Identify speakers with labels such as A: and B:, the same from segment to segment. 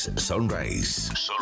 A: Sunrise. Solo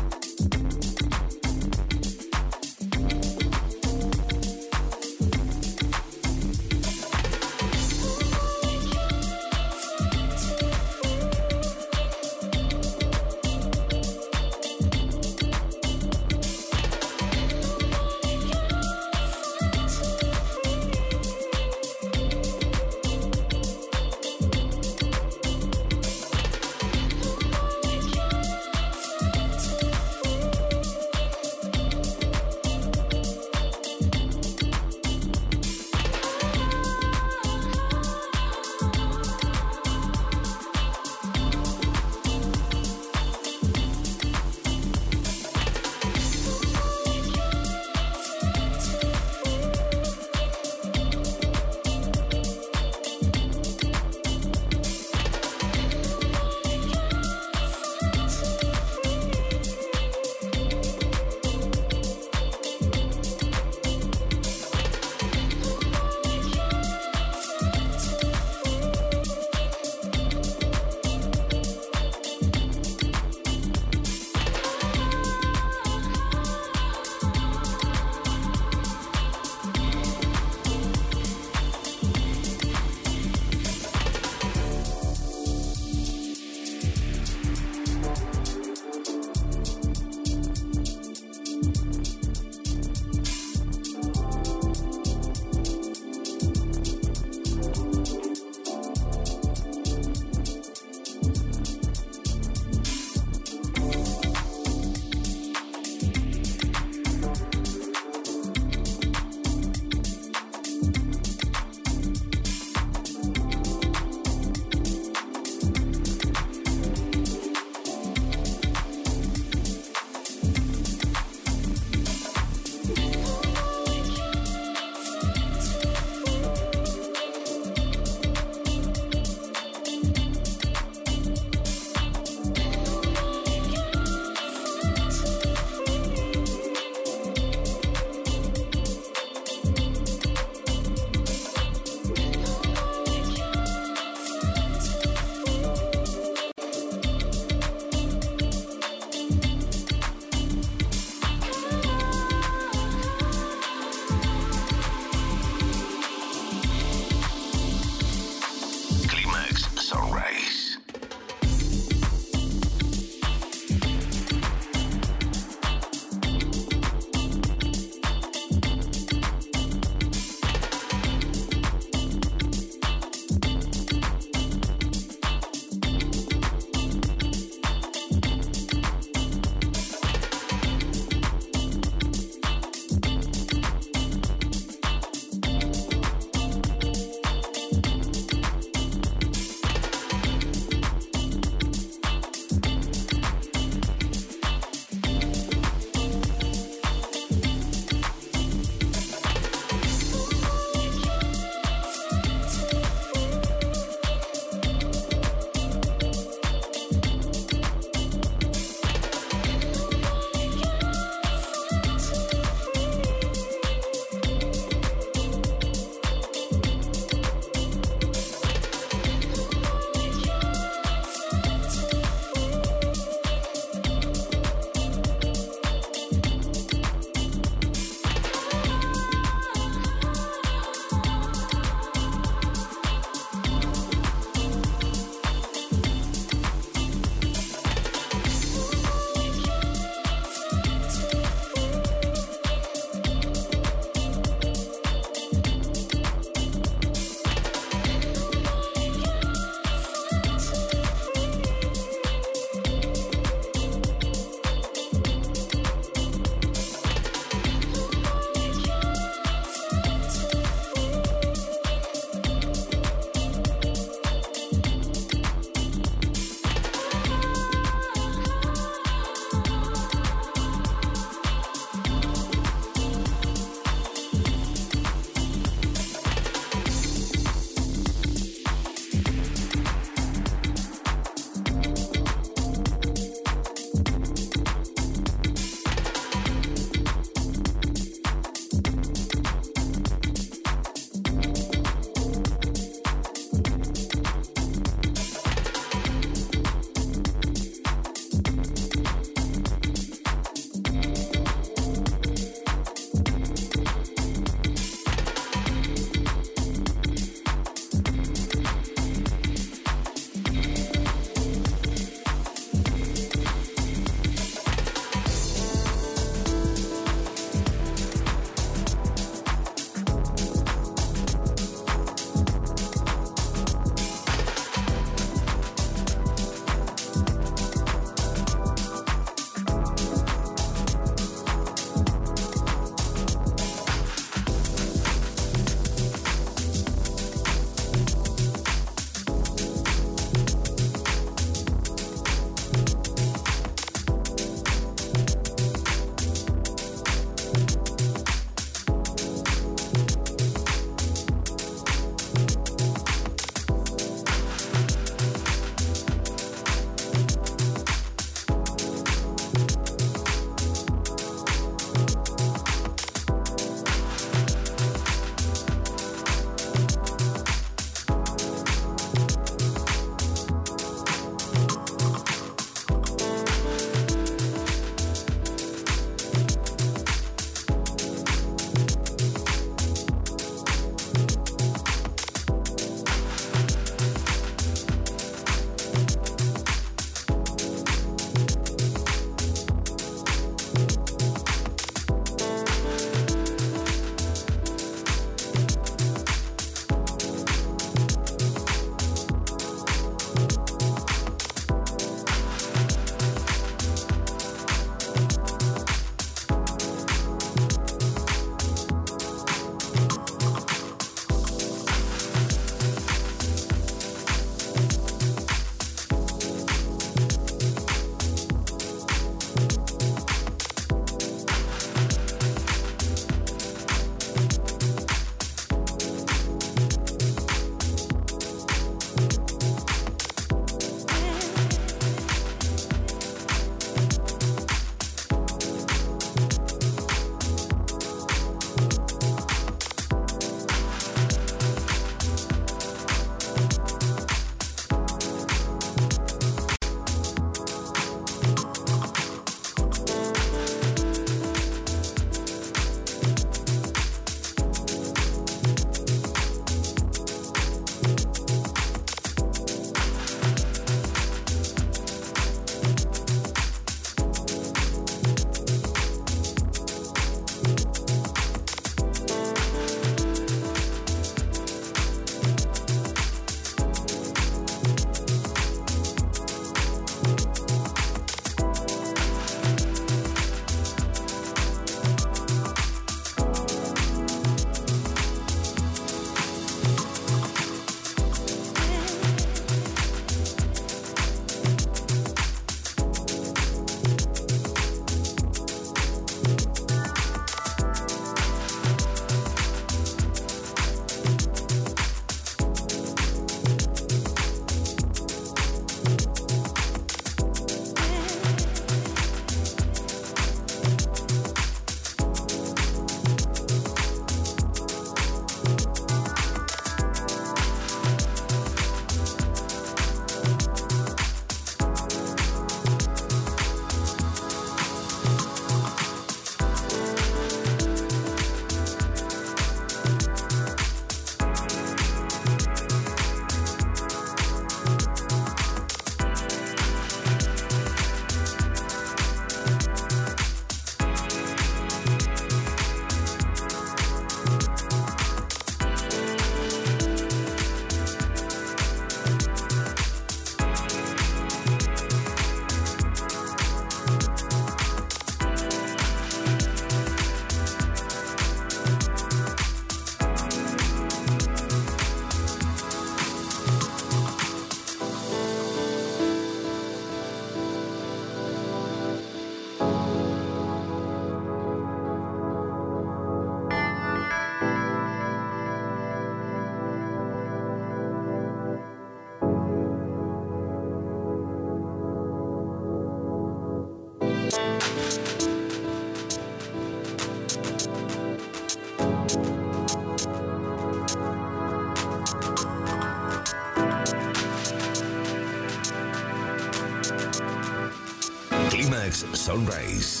A: Sunrise.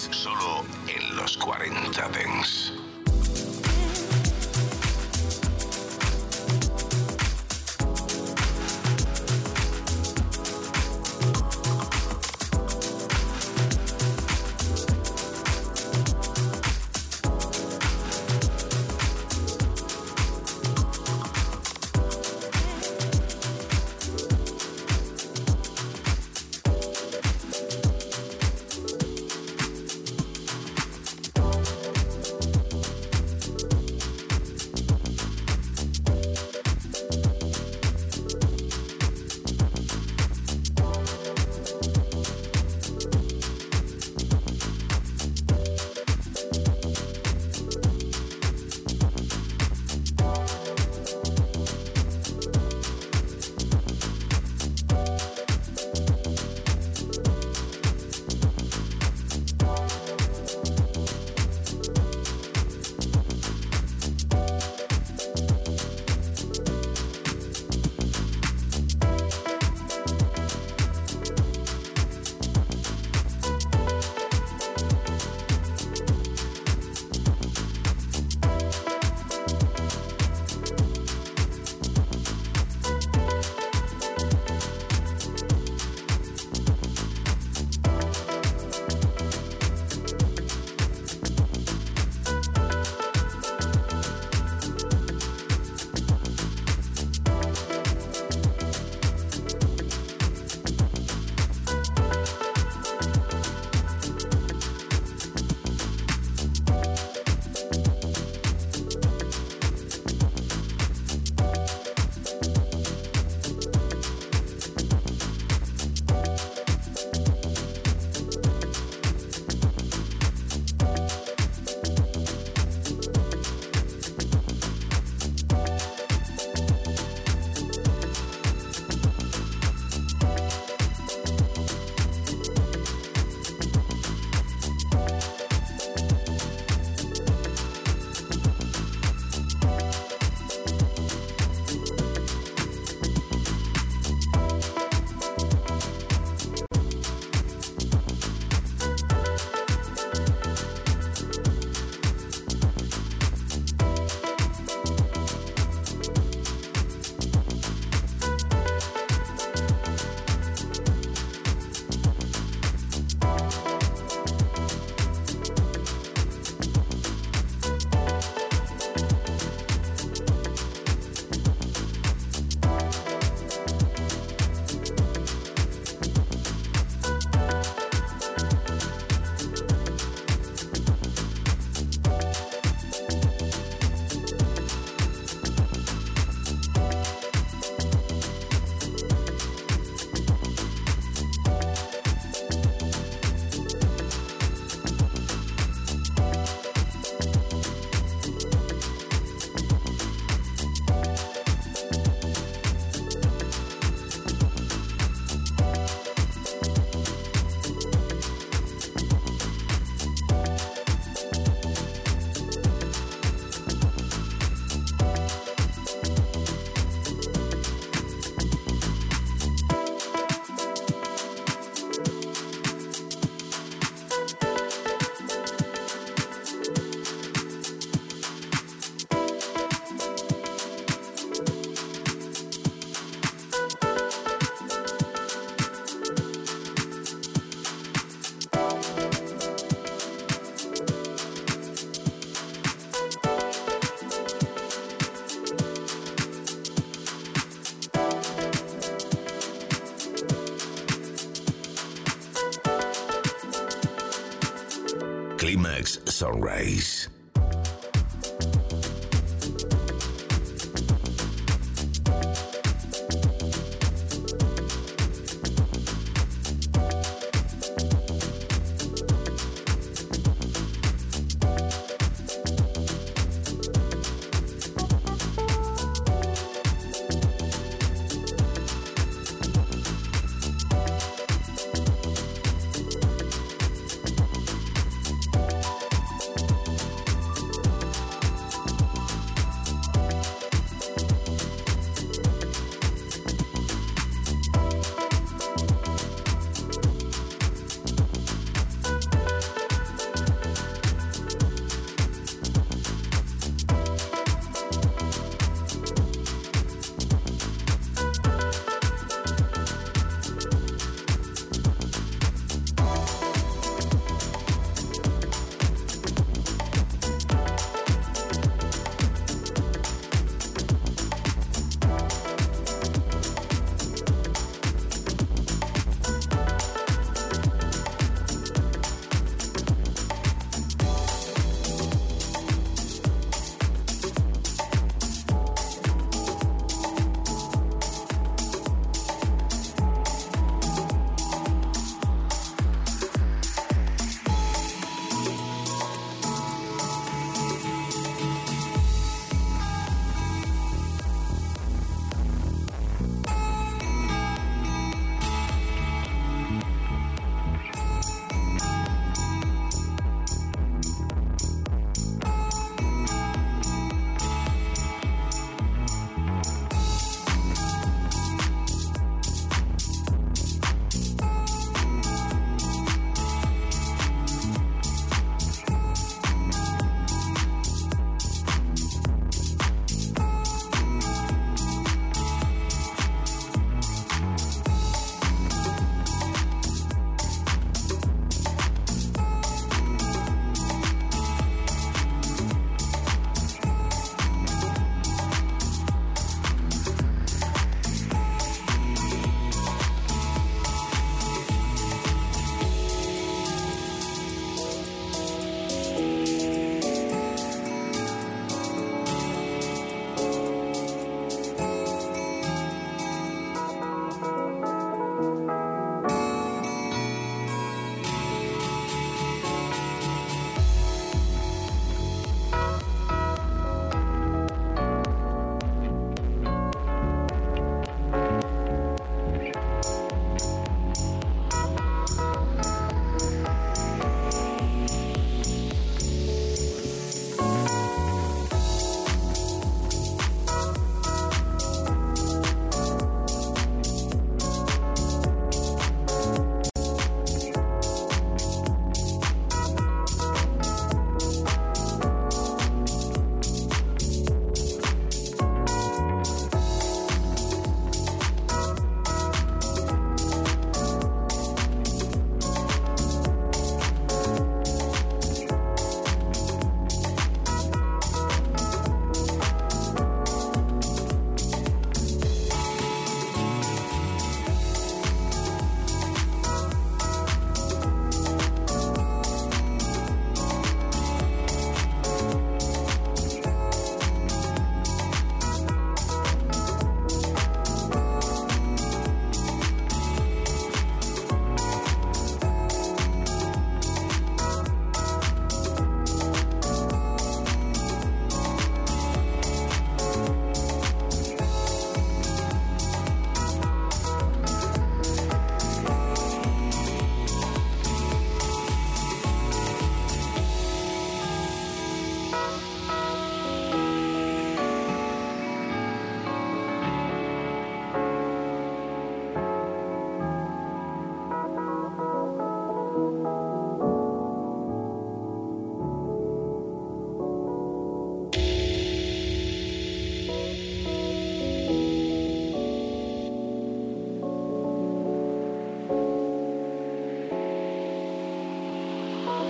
A: Sunrise.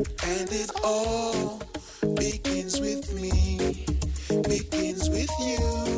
B: And it all begins with me, begins with you.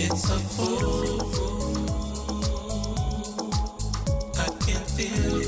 C: It's a fool. I can feel it.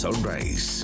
A: Climax Sunrise,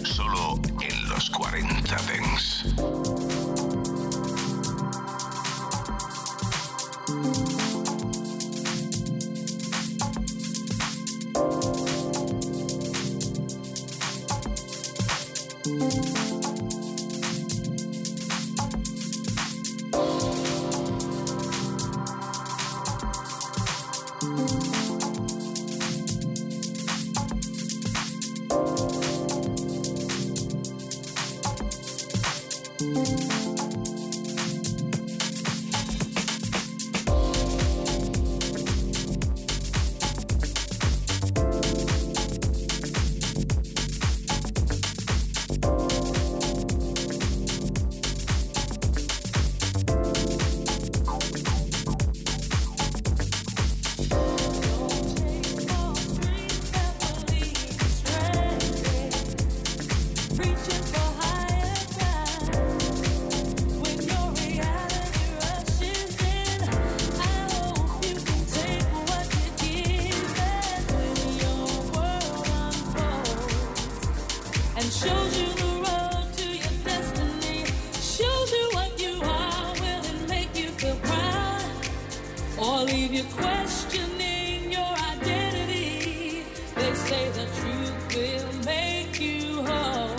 D: say the truth will make you whole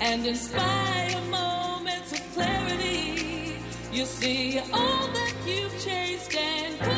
D: and inspire moments of clarity. You see all that you've chased and.